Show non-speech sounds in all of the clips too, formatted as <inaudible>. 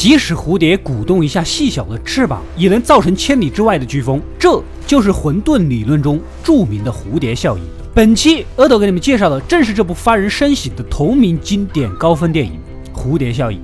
即使蝴蝶鼓动一下细小的翅膀，也能造成千里之外的飓风。这就是混沌理论中著名的蝴蝶效应。本期阿斗给你们介绍的正是这部发人深省的同名经典高分电影《蝴蝶效应》。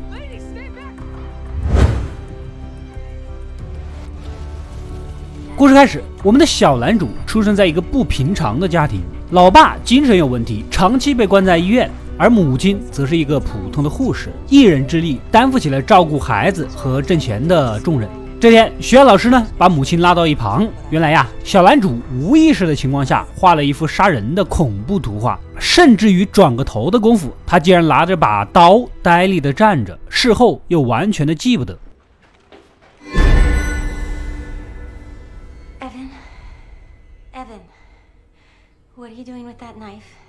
故事开始，我们的小男主出生在一个不平常的家庭，老爸精神有问题，长期被关在医院，而母亲则是一个普通的护士，一人之力担负起了照顾孩子和挣钱的重任。这天，学校老师呢把母亲拉到一旁，原来呀，小男主无意识的情况下画了一幅杀人的恐怖图画，甚至于转个头的功夫，他竟然拿着把刀呆立的站着，事后又完全的记不得。Evan，Evan，What are you doing with that knife?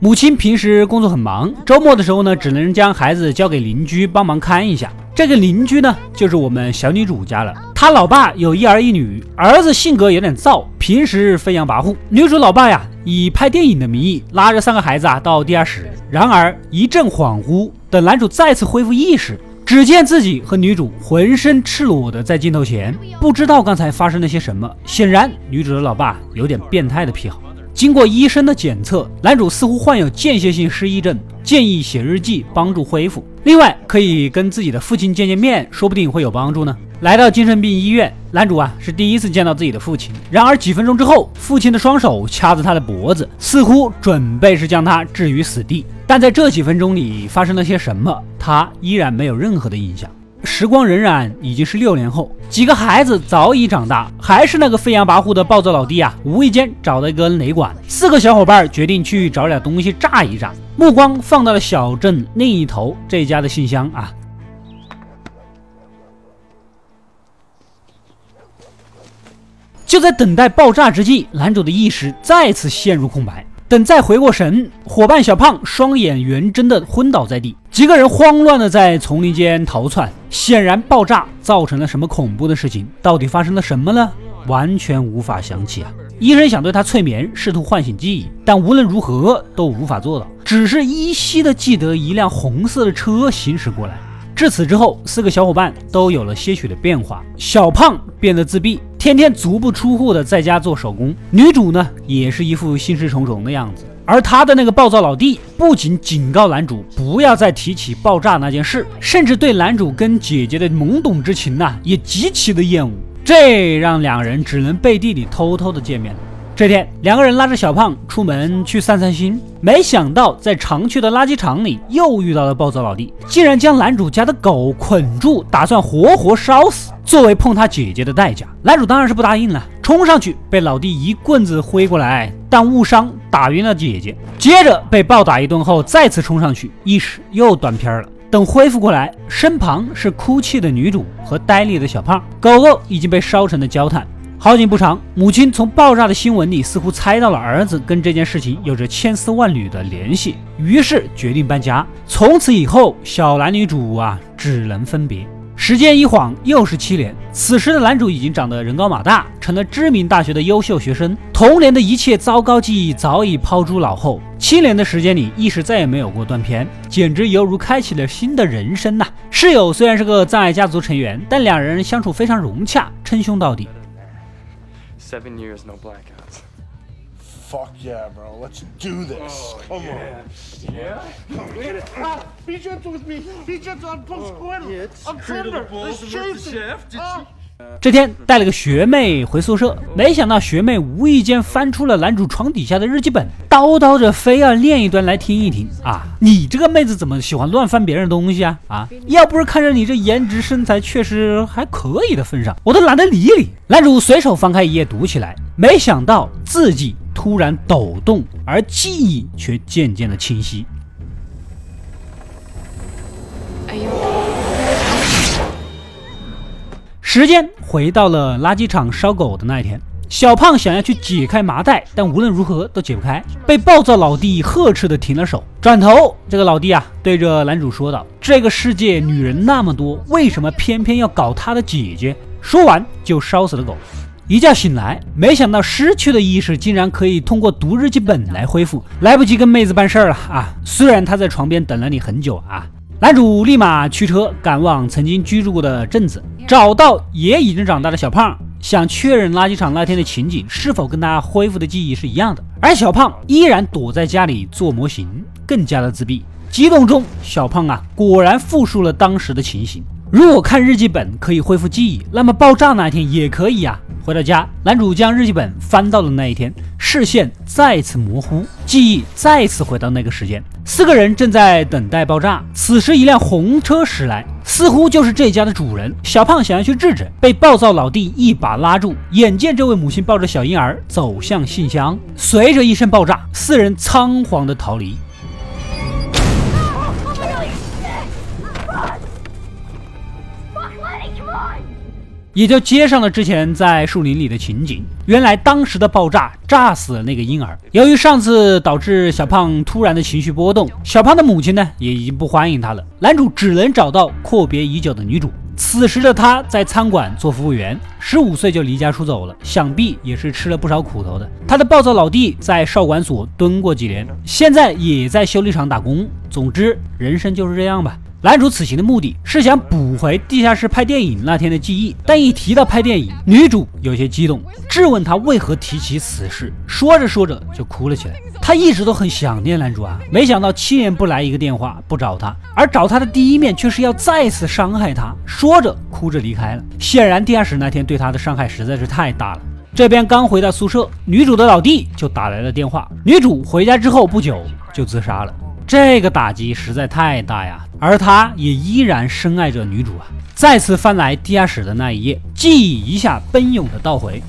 母亲平时工作很忙，周末的时候呢，只能将孩子交给邻居帮忙看一下。这个邻居呢，就是我们小女主家了。她老爸有一儿一女，儿子性格有点躁，平时飞扬跋扈。女主老爸呀，以拍电影的名义拉着三个孩子啊到地下室。然而一阵恍惚，等男主再次恢复意识。只见自己和女主浑身赤裸的在镜头前，不知道刚才发生了些什么。显然，女主的老爸有点变态的癖好。经过医生的检测，男主似乎患有间歇性失忆症，建议写日记帮助恢复。另外，可以跟自己的父亲见见面，说不定会有帮助呢。来到精神病医院，男主啊是第一次见到自己的父亲。然而几分钟之后，父亲的双手掐着他的脖子，似乎准备是将他置于死地。但在这几分钟里发生了些什么，他依然没有任何的印象。时光荏苒，已经是六年后，几个孩子早已长大，还是那个飞扬跋扈的暴躁老弟啊！无意间找到一根雷管，四个小伙伴决定去找点东西炸一炸，目光放到了小镇另一头这家的信箱啊！就在等待爆炸之际，男主的意识再次陷入空白。等再回过神，伙伴小胖双眼圆睁的昏倒在地，几个人慌乱的在丛林间逃窜。显然爆炸造成了什么恐怖的事情？到底发生了什么呢？完全无法想起啊！医生想对他催眠，试图唤醒记忆，但无论如何都无法做到，只是依稀的记得一辆红色的车行驶过来。至此之后，四个小伙伴都有了些许的变化。小胖变得自闭。天天足不出户的在家做手工，女主呢也是一副心事重重的样子。而她的那个暴躁老弟不仅警告男主不要再提起爆炸那件事，甚至对男主跟姐姐的懵懂之情呢也极其的厌恶，这让两人只能背地里偷偷的见面。这天，两个人拉着小胖出门去散散心，没想到在常去的垃圾场里又遇到了暴躁老弟，竟然将男主家的狗捆住，打算活活烧死，作为碰他姐姐的代价。男主当然是不答应了，冲上去被老弟一棍子挥过来，但误伤打晕了姐姐，接着被暴打一顿后再次冲上去，意识又断片了。等恢复过来，身旁是哭泣的女主和呆立的小胖，狗狗已经被烧成了焦炭。好景不长，母亲从爆炸的新闻里似乎猜到了儿子跟这件事情有着千丝万缕的联系，于是决定搬家。从此以后，小男女主啊只能分别。时间一晃又是七年，此时的男主已经长得人高马大，成了知名大学的优秀学生。童年的一切糟糕记忆早已抛诸脑后，七年的时间里，意识再也没有过断片，简直犹如开启了新的人生呐！室友虽然是个葬爱家族成员，但两人相处非常融洽，称兄道弟。Seven years, no blackouts. Fuck yeah, bro. Let's do this. Come on. Yeah? Ah, be gentle with me. Be gentle. I'm post squid. I'm tender. Let's chase it. 这天带了个学妹回宿舍，没想到学妹无意间翻出了男主床底下的日记本，叨叨着非要念一段来听一听啊！你这个妹子怎么喜欢乱翻别人东西啊？啊！要不是看着你这颜值身材确实还可以的份上，我都懒得理你。男主随手翻开一页读起来，没想到字迹突然抖动，而记忆却渐渐的清晰。时间回到了垃圾场烧狗的那一天，小胖想要去解开麻袋，但无论如何都解不开，被暴躁老弟呵斥的停了手。转头，这个老弟啊，对着男主说道：“这个世界女人那么多，为什么偏偏要搞他的姐姐？”说完就烧死了狗。一觉醒来，没想到失去的意识竟然可以通过读日记本来恢复，来不及跟妹子办事儿了啊！虽然他在床边等了你很久啊。男主立马驱车赶往曾经居住过的镇子，找到也已经长大的小胖，想确认垃圾场那天的情景是否跟他恢复的记忆是一样的。而小胖依然躲在家里做模型，更加的自闭。激动中，小胖啊，果然复述了当时的情形。如果看日记本可以恢复记忆，那么爆炸那一天也可以啊。回到家，男主将日记本翻到了那一天，视线再次模糊，记忆再次回到那个时间。四个人正在等待爆炸，此时一辆红车驶来，似乎就是这家的主人。小胖想要去制止，被暴躁老弟一把拉住。眼见这位母亲抱着小婴儿走向信箱，随着一声爆炸，四人仓皇的逃离。也就接上了之前在树林里的情景。原来当时的爆炸炸死了那个婴儿。由于上次导致小胖突然的情绪波动，小胖的母亲呢也已经不欢迎他了。男主只能找到阔别已久的女主。此时的他在餐馆做服务员，十五岁就离家出走了，想必也是吃了不少苦头的。他的暴躁老弟在少管所蹲过几年，现在也在修理厂打工。总之，人生就是这样吧。男主此行的目的是想补回地下室拍电影那天的记忆，但一提到拍电影，女主有些激动，质问他为何提起此事。说着说着就哭了起来。她一直都很想念男主啊，没想到七年不来一个电话，不找他，而找他的第一面却是要再次伤害他。说着哭着离开了。显然地下室那天对他的伤害实在是太大了。这边刚回到宿舍，女主的老弟就打来了电话。女主回家之后不久就自杀了。这个打击实在太大呀，而他也依然深爱着女主啊。再次翻来地下室的那一页，记忆一下奔涌的倒回。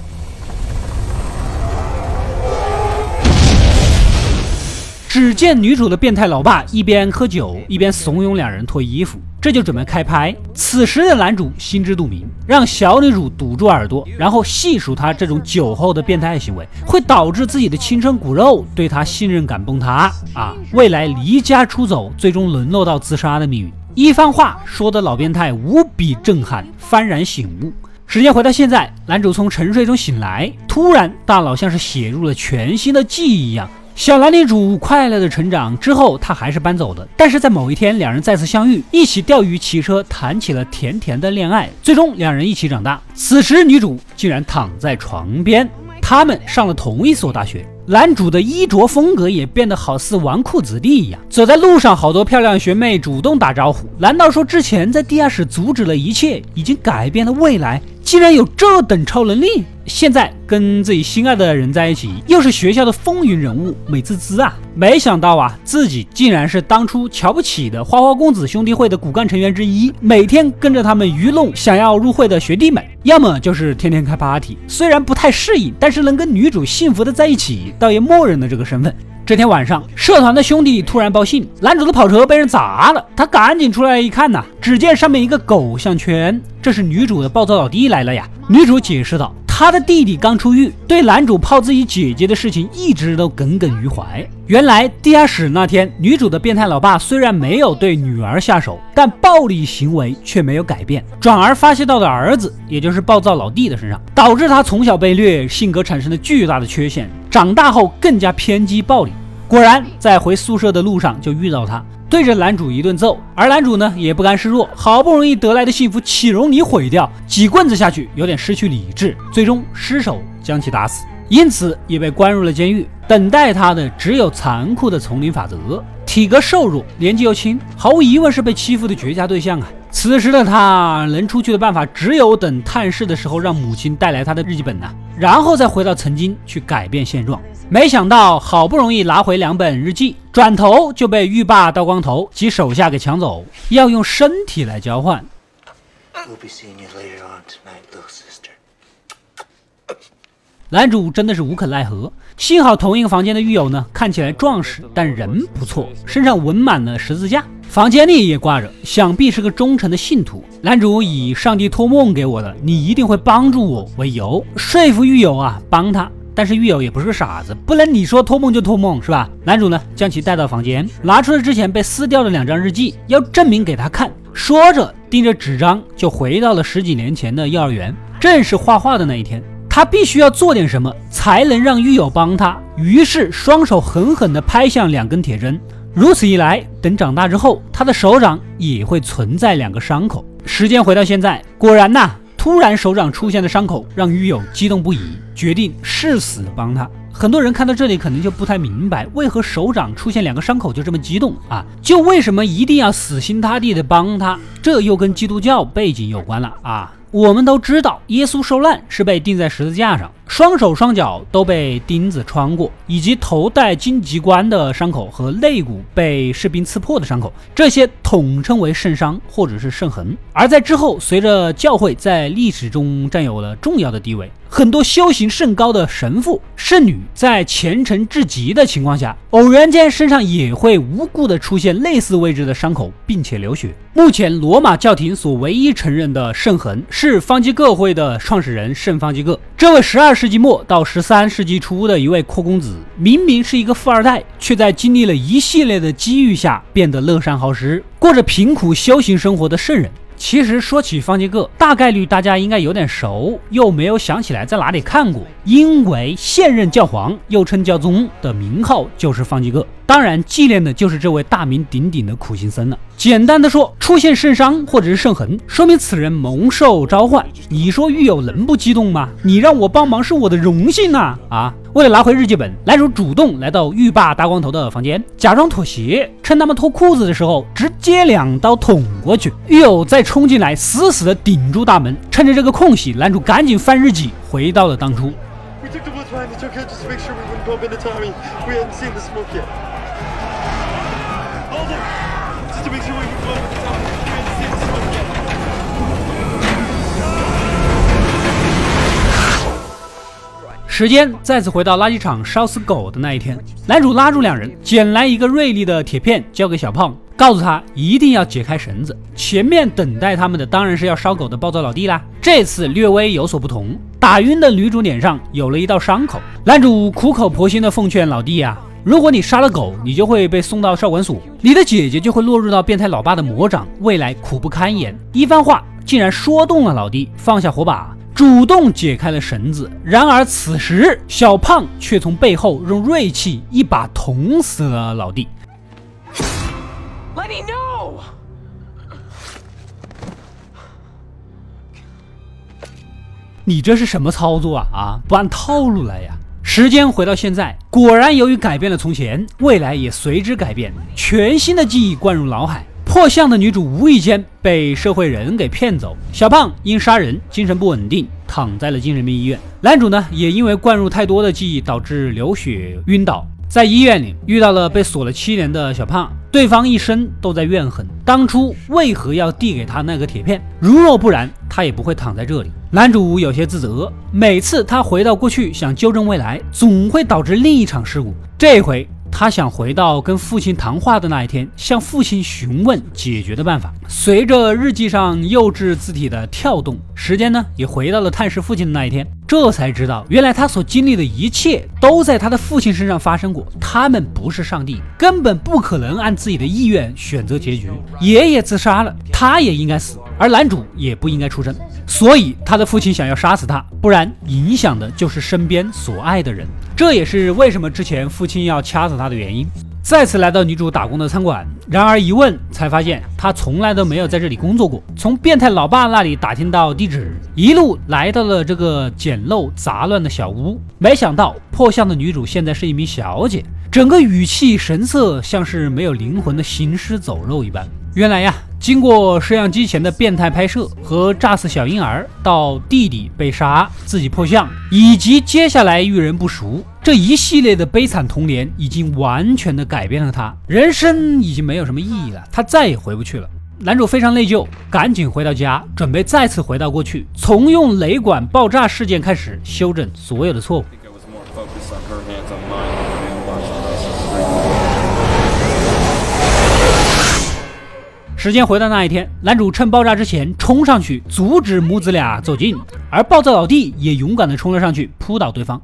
只见女主的变态老爸一边喝酒，一边怂恿两人脱衣服。这就准备开拍。此时的男主心知肚明，让小女主堵住耳朵，然后细数他这种酒后的变态行为，会导致自己的亲生骨肉对他信任感崩塌啊！未来离家出走，最终沦落到自杀的命运。一番话说的老变态无比震撼，幡然醒悟。时间回到现在，男主从沉睡中醒来，突然大脑像是写入了全新的记忆一样。小男女主快乐的成长之后，他还是搬走的。但是在某一天，两人再次相遇，一起钓鱼、骑车，谈起了甜甜的恋爱。最终，两人一起长大。此时，女主竟然躺在床边。他们上了同一所大学。男主的衣着风格也变得好似纨绔子弟一样。走在路上，好多漂亮学妹主动打招呼。难道说之前在地下室阻止了一切，已经改变了未来？竟然有这等超能力！现在跟自己心爱的人在一起，又是学校的风云人物，美滋滋啊！没想到啊，自己竟然是当初瞧不起的花花公子兄弟会的骨干成员之一，每天跟着他们愚弄想要入会的学弟们，要么就是天天开 party。虽然不太适应，但是能跟女主幸福的在一起，倒也默认了这个身份。这天晚上，社团的兄弟突然报信，男主的跑车被人砸了。他赶紧出来一看呐，只见上面一个狗项圈，这是女主的暴躁老弟来了呀。女主解释道。他的弟弟刚出狱，对男主泡自己姐姐的事情一直都耿耿于怀。原来地下室那天，女主的变态老爸虽然没有对女儿下手，但暴力行为却没有改变，转而发泄到了儿子，也就是暴躁老弟的身上，导致他从小被虐，性格产生了巨大的缺陷，长大后更加偏激暴力。果然，在回宿舍的路上就遇到他。对着男主一顿揍，而男主呢也不甘示弱，好不容易得来的幸福岂容你毁掉？几棍子下去，有点失去理智，最终失手将其打死，因此也被关入了监狱。等待他的只有残酷的丛林法则。体格瘦弱，年纪又轻，毫无疑问是被欺负的绝佳对象啊！此时的他能出去的办法，只有等探视的时候让母亲带来他的日记本呐，然后再回到曾经去改变现状。没想到好不容易拿回两本日记，转头就被狱霸刀光头及手下给抢走，要用身体来交换。男主真的是无可奈何。幸好同一个房间的狱友呢，看起来壮实，但人不错，身上纹满了十字架，房间里也挂着，想必是个忠诚的信徒。男主以上帝托梦给我的，你一定会帮助我为由，说服狱友啊，帮他。但是狱友也不是傻子，不能你说托梦就托梦，是吧？男主呢，将其带到房间，拿出了之前被撕掉的两张日记，要证明给他看。说着，盯着纸张就回到了十几年前的幼儿园，正是画画的那一天。他必须要做点什么才能让狱友帮他。于是双手狠狠地拍向两根铁针。如此一来，等长大之后，他的手掌也会存在两个伤口。时间回到现在，果然呐，突然手掌出现的伤口让狱友激动不已，决定誓死帮他。很多人看到这里可能就不太明白，为何手掌出现两个伤口就这么激动啊？就为什么一定要死心塌地的帮他？这又跟基督教背景有关了啊！我们都知道，耶稣受难是被钉在十字架上，双手双脚都被钉子穿过，以及头戴荆棘冠的伤口和肋骨被士兵刺破的伤口，这些统称为圣伤或者是圣痕。而在之后，随着教会在历史中占有了重要的地位。很多修行甚高的神父、圣女，在虔诚至极的情况下，偶然间身上也会无故的出现类似位置的伤口，并且流血。目前罗马教廷所唯一承认的圣痕，是方济各会的创始人圣方济各。这位十二世纪末到十三世纪初的一位阔公子，明明是一个富二代，却在经历了一系列的机遇下，变得乐善好施，过着贫苦修行生活的圣人。其实说起方济各，大概率大家应该有点熟，又没有想起来在哪里看过。因为现任教皇又称教宗的名号就是方济各，当然纪念的就是这位大名鼎鼎的苦行僧了。简单的说，出现圣伤或者是圣痕，说明此人蒙受召唤。你说狱友能不激动吗？你让我帮忙是我的荣幸呐！<laughs> 啊！为了拿回日记本，男主主动来到狱霸大光头的房间，假装妥协，趁他们脱裤子的时候，直接两刀捅过去。狱友再冲进来，死死的顶住大门。趁着这个空隙，男主赶紧翻日记，回到了当初。Come in the time we hadn't seen the smoke yet。时间再次回到垃圾场烧死狗的那一天，男主拉住两人，捡来一个锐利的铁片交给小胖。告诉他一定要解开绳子。前面等待他们的当然是要烧狗的暴躁老弟啦。这次略微有所不同，打晕的女主脸上有了一道伤口。男主苦口婆心的奉劝老弟呀，如果你杀了狗，你就会被送到少管所，你的姐姐就会落入到变态老爸的魔掌，未来苦不堪言。一番话竟然说动了老弟，放下火把。主动解开了绳子，然而此时小胖却从背后用锐器一把捅死了老弟。Let it know。你这是什么操作啊？啊，不按套路来呀！时间回到现在，果然由于改变了从前，未来也随之改变，全新的记忆灌入脑海。破相的女主无意间被社会人给骗走，小胖因杀人精神不稳定，躺在了精神病医院。男主呢，也因为灌入太多的记忆，导致流血晕倒，在医院里遇到了被锁了七年的小胖，<laughs> 对方一生都在怨恨当初为何要递给他那个铁片，如若不然，他也不会躺在这里。男主有些自责，每次他回到过去想纠正未来，总会导致另一场事故。这回。他想回到跟父亲谈话的那一天，向父亲询问解决的办法。随着日记上幼稚字体的跳动，时间呢也回到了探视父亲的那一天。这才知道，原来他所经历的一切都在他的父亲身上发生过。他们不是上帝，根本不可能按自己的意愿选择结局。爷爷自杀了，他也应该死，而男主也不应该出生。所以他的父亲想要杀死他，不然影响的就是身边所爱的人。这也是为什么之前父亲要掐死他的原因。再次来到女主打工的餐馆，然而一问才发现她从来都没有在这里工作过。从变态老爸那里打听到地址，一路来到了这个简陋杂乱的小屋。没想到破相的女主现在是一名小姐，整个语气神色像是没有灵魂的行尸走肉一般。原来呀。经过摄像机前的变态拍摄和炸死小婴儿，到弟弟被杀、自己破相，以及接下来遇人不淑这一系列的悲惨童年，已经完全的改变了他人生，已经没有什么意义了，他再也回不去了。男主非常内疚，赶紧回到家，准备再次回到过去，从用雷管爆炸事件开始修正所有的错误。时间回到那一天，男主趁爆炸之前冲上去阻止母子俩走近，而暴躁老弟也勇敢的冲了上去，扑倒对方。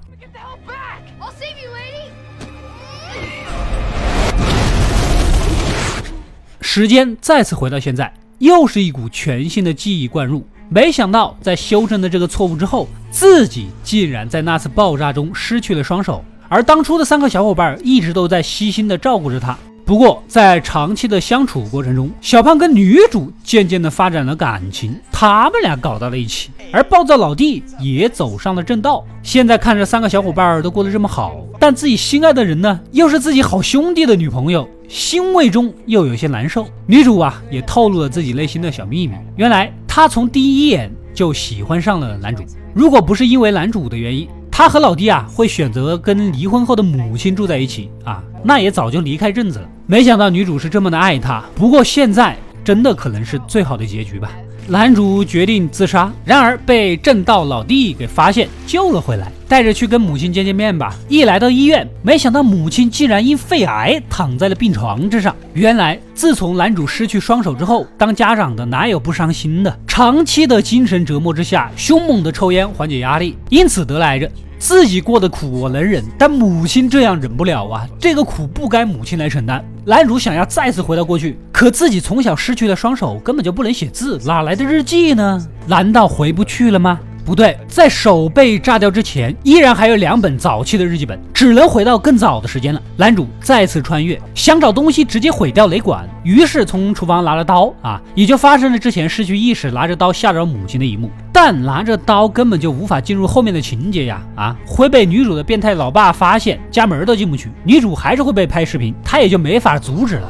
时间再次回到现在，又是一股全新的记忆灌入。没想到在修正的这个错误之后，自己竟然在那次爆炸中失去了双手，而当初的三个小伙伴一直都在悉心的照顾着他。不过，在长期的相处过程中，小胖跟女主渐渐的发展了感情，他们俩搞到了一起，而暴躁老弟也走上了正道。现在看着三个小伙伴都过得这么好，但自己心爱的人呢，又是自己好兄弟的女朋友，欣慰中又有些难受。女主啊，也透露了自己内心的小秘密，原来她从第一眼就喜欢上了男主，如果不是因为男主的原因。他和老弟啊，会选择跟离婚后的母亲住在一起啊，那也早就离开镇子了。没想到女主是这么的爱他，不过现在真的可能是最好的结局吧。男主决定自杀，然而被正道老弟给发现，救了回来，带着去跟母亲见见面吧。一来到医院，没想到母亲竟然因肺癌躺在了病床之上。原来，自从男主失去双手之后，当家长的哪有不伤心的？长期的精神折磨之下，凶猛的抽烟缓解压力，因此得了癌症。自己过的苦我能忍，但母亲这样忍不了啊！这个苦不该母亲来承担。男主想要再次回到过去，可自己从小失去了双手，根本就不能写字，哪来的日记呢？难道回不去了吗？不对，在手被炸掉之前，依然还有两本早期的日记本，只能回到更早的时间了。男主再次穿越，想找东西直接毁掉雷管，于是从厨房拿了刀啊，也就发生了之前失去意识拿着刀吓着母亲的一幕。但拿着刀根本就无法进入后面的情节呀啊，会被女主的变态老爸发现，家门都进不去，女主还是会被拍视频，他也就没法阻止了。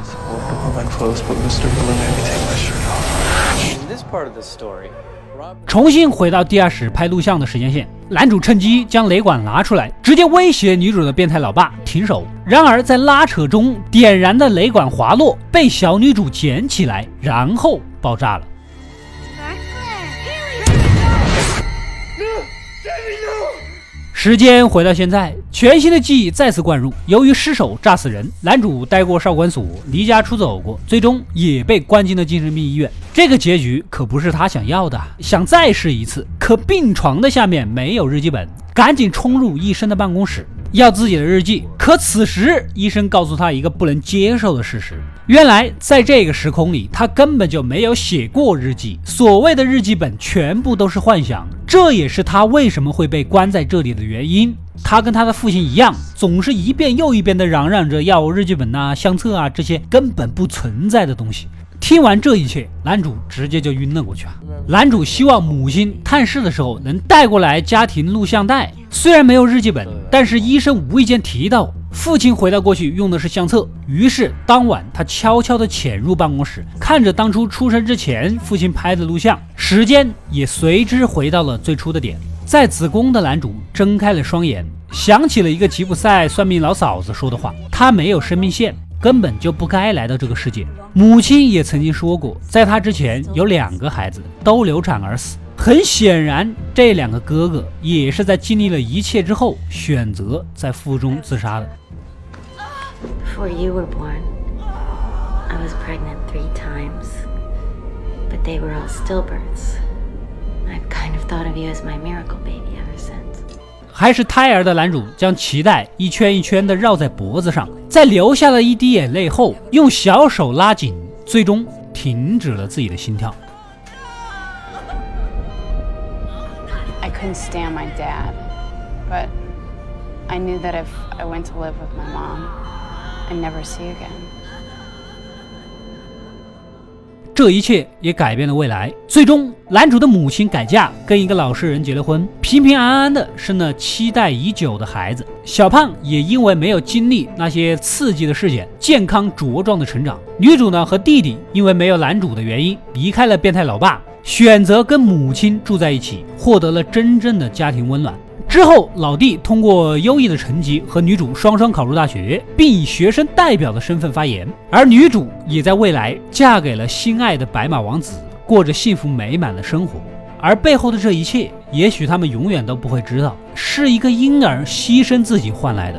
重新回到地下室拍录像的时间线，男主趁机将雷管拿出来，直接威胁女主的变态老爸停手。然而在拉扯中，点燃的雷管滑落，被小女主捡起来，然后爆炸了。时间回到现在，全新的记忆再次灌入。由于失手炸死人，男主待过少管所，离家出走过，最终也被关进了精神病医院。这个结局可不是他想要的，想再试一次，可病床的下面没有日记本，赶紧冲入医生的办公室。要自己的日记，可此时医生告诉他一个不能接受的事实：原来在这个时空里，他根本就没有写过日记，所谓的日记本全部都是幻想。这也是他为什么会被关在这里的原因。他跟他的父亲一样，总是一遍又一遍地嚷嚷着要日记本呐、相册啊这些根本不存在的东西。听完这一切，男主直接就晕了过去啊！男主希望母亲探视的时候能带过来家庭录像带，虽然没有日记本，但是医生无意间提到父亲回到过去用的是相册，于是当晚他悄悄地潜入办公室，看着当初出生之前父亲拍的录像，时间也随之回到了最初的点。在子宫的男主睁开了双眼，想起了一个吉普赛算命老嫂子说的话：他没有生命线。根本就不该来到这个世界。母亲也曾经说过，在他之前有两个孩子都流产而死。很显然，这两个哥哥也是在经历了一切之后，选择在腹中自杀的。Before you were born, I was pregnant three times, but they were all stillbirths. I've kind of thought of you as my miracle baby ever since. 还是胎儿的男主将脐带一圈一圈地绕在脖子上，在流下了一滴眼泪后，用小手拉紧，最终停止了自己的心跳。I couldn't stand my dad, but I knew that if I went to live with my mom, Never see again. 这一切也改变了未来。最终，男主的母亲改嫁，跟一个老实人结了婚，平平安安的生了期待已久的孩子。小胖也因为没有经历那些刺激的事件，健康茁壮的成长。女主呢和弟弟因为没有男主的原因，离开了变态老爸，选择跟母亲住在一起，获得了真正的家庭温暖。之后，老弟通过优异的成绩和女主双双考入大学，并以学生代表的身份发言。而女主也在未来嫁给了心爱的白马王子，过着幸福美满的生活。而背后的这一切，也许他们永远都不会知道，是一个婴儿牺牲自己换来的。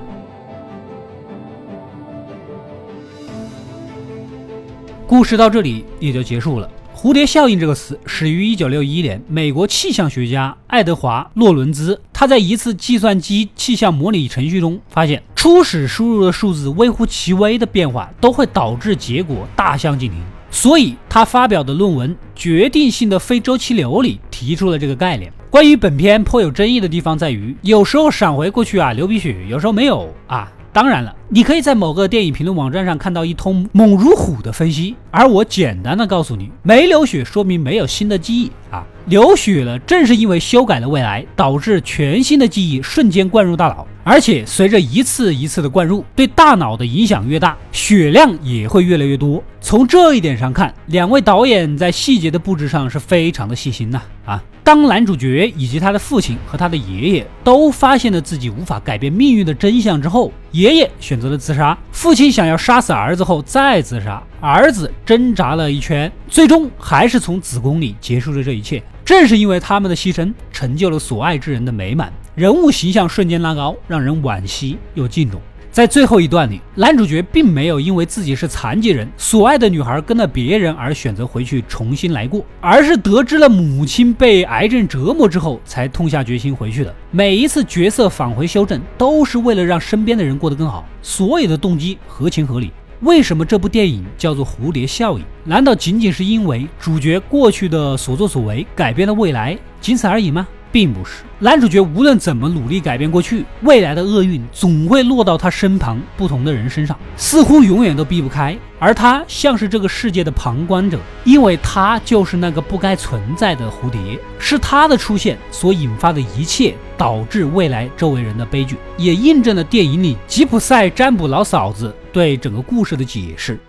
故事到这里也就结束了。蝴蝶效应这个词始于一九六一年，美国气象学家爱德华·洛伦兹，他在一次计算机气象模拟程序中发现，初始输入的数字微乎其微的变化都会导致结果大相径庭。所以他发表的论文《决定性的非周期流》里提出了这个概念。关于本片颇有争议的地方在于，有时候闪回过去啊流鼻血，有时候没有啊。当然了，你可以在某个电影评论网站上看到一通猛如虎的分析，而我简单的告诉你，没流血说明没有新的记忆啊，流血了正是因为修改了未来，导致全新的记忆瞬间灌入大脑，而且随着一次一次的灌入，对大脑的影响越大，血量也会越来越多。从这一点上看，两位导演在细节的布置上是非常的细心呐啊。当男主角以及他的父亲和他的爷爷都发现了自己无法改变命运的真相之后，爷爷选择了自杀，父亲想要杀死儿子后再自杀，儿子挣扎了一圈，最终还是从子宫里结束了这一切。正是因为他们的牺牲，成就了所爱之人的美满，人物形象瞬间拉高，让人惋惜又敬重。在最后一段里，男主角并没有因为自己是残疾人，所爱的女孩跟了别人而选择回去重新来过，而是得知了母亲被癌症折磨之后，才痛下决心回去的。每一次角色返回修正，都是为了让身边的人过得更好，所有的动机合情合理。为什么这部电影叫做《蝴蝶效应》？难道仅仅是因为主角过去的所作所为改变了未来，仅此而已吗？并不是男主角无论怎么努力改变过去，未来的厄运总会落到他身旁不同的人身上，似乎永远都避不开。而他像是这个世界的旁观者，因为他就是那个不该存在的蝴蝶，是他的出现所引发的一切，导致未来周围人的悲剧，也印证了电影里吉普赛占卜老嫂子对整个故事的解释。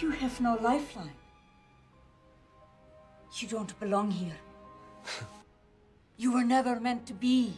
You have no lifeline. You don't belong here. <laughs> You were never meant to be。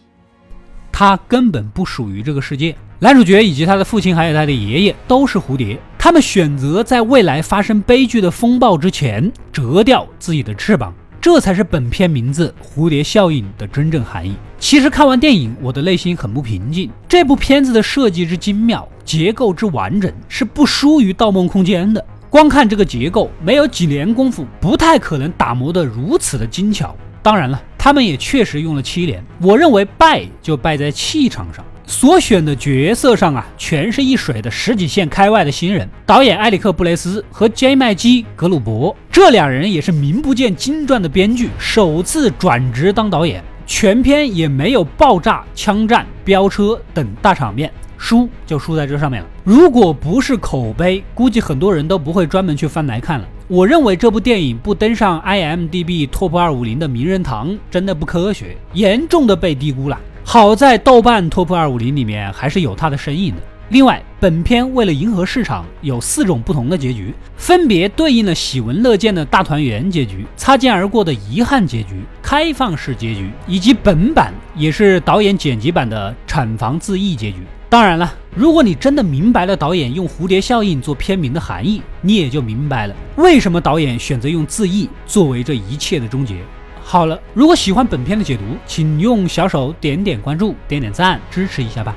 他根本不属于这个世界。男主角以及他的父亲还有他的爷爷都是蝴蝶，他们选择在未来发生悲剧的风暴之前折掉自己的翅膀，这才是本片名字“蝴蝶效应”的真正含义。其实看完电影，我的内心很不平静。这部片子的设计之精妙，结构之完整，是不输于《盗梦空间》的。光看这个结构，没有几年功夫，不太可能打磨得如此的精巧。当然了。他们也确实用了七年，我认为败就败在气场上，所选的角色上啊，全是一水的十几线开外的新人。导演埃里克·布雷斯和杰麦基·格鲁伯这两人也是名不见经传的编剧，首次转职当导演，全片也没有爆炸、枪战、飙车等大场面。输就输在这上面了。如果不是口碑，估计很多人都不会专门去翻来看了。我认为这部电影不登上 IMDB Top 二五零的名人堂，真的不科学，严重的被低估了。好在豆瓣 Top 二五零里面还是有它的身影的。另外，本片为了迎合市场，有四种不同的结局，分别对应了喜闻乐见的大团圆结局、擦肩而过的遗憾结局、开放式结局，以及本版也是导演剪辑版的产房自缢结局。当然了，如果你真的明白了导演用蝴蝶效应做片名的含义，你也就明白了为什么导演选择用自缢作为这一切的终结。好了，如果喜欢本片的解读，请用小手点点关注、点点赞支持一下吧。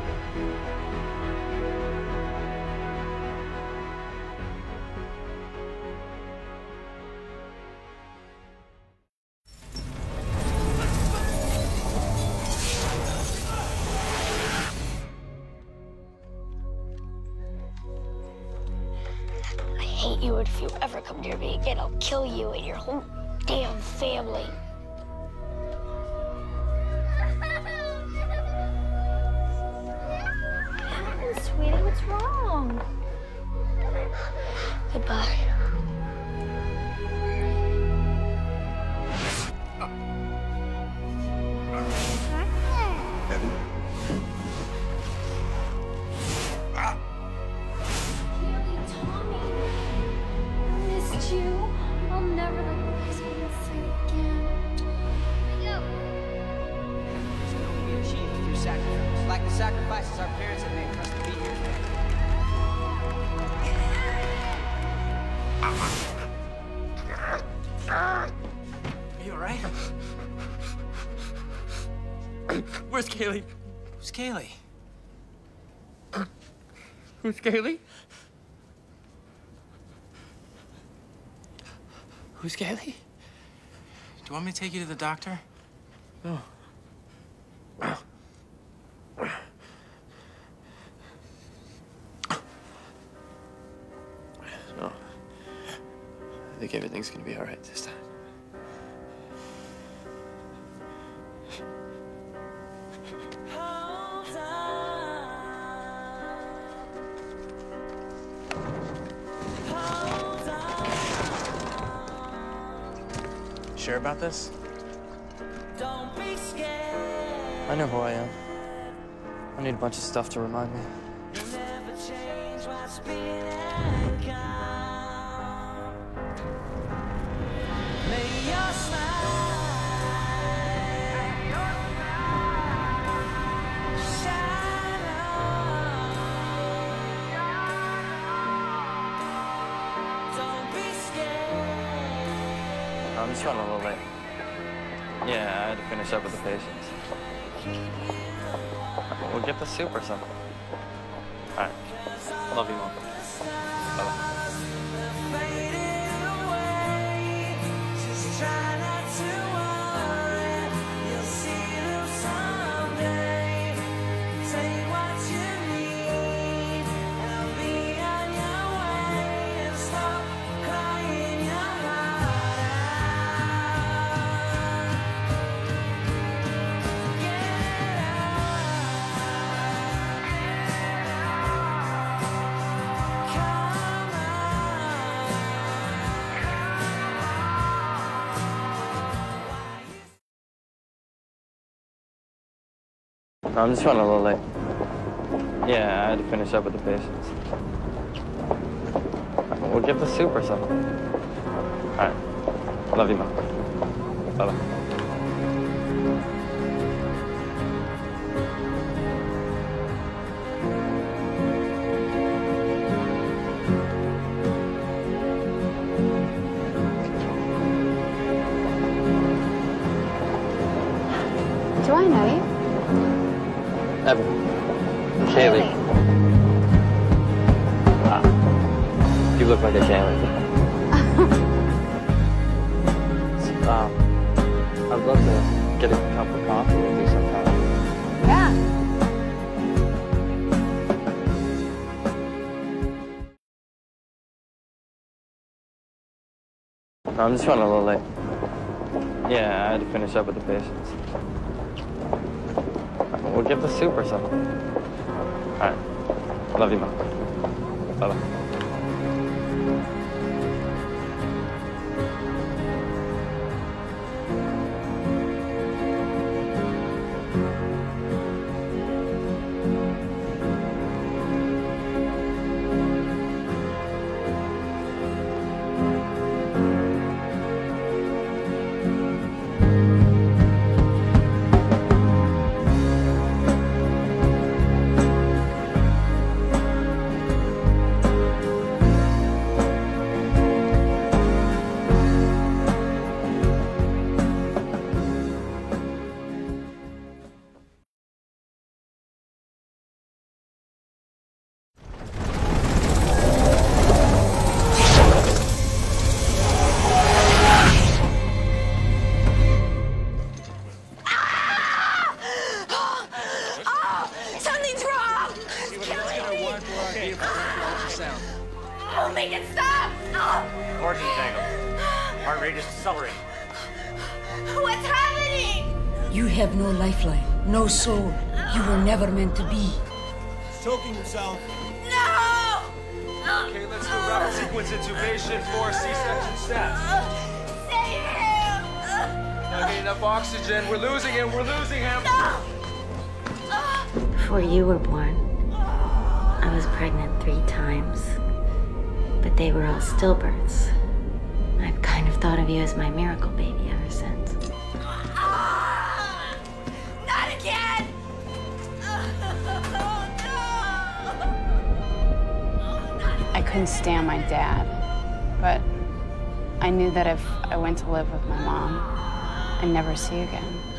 Kaylee? Who's Kaylee? Who's Kaylee? Who's Kaylee? Do you want me to take you to the doctor? No. No. I think everything's gonna be alright this time. About this? I know who I am. I need a bunch of stuff to remind me. super simple. Alright. Love you, Mom. I'm just running a little late. Yeah, I had to finish up with the patients. We'll get the soup or something. All right. Love you, Mom. Bye-bye. I'm just running a little late. Yeah, I had to finish up with the patients. We'll get the soup or something. All right. Love you, Mom. Bye-bye. Rate is accelerating. what's happening? You have no lifeline, no soul. You were never meant to be. choking himself. No! Okay, let's do rapid sequence intubation for C-section stats. Save him! Not getting enough oxygen. We're losing him. We're losing him. Before you were born, I was pregnant three times, but they were all stillbirths. I've kind of thought of you as my miracle baby ever since. Ah! <laughs> Not again! I couldn't stand my dad, but I knew that if I went to live with my mom, I'd never see you again.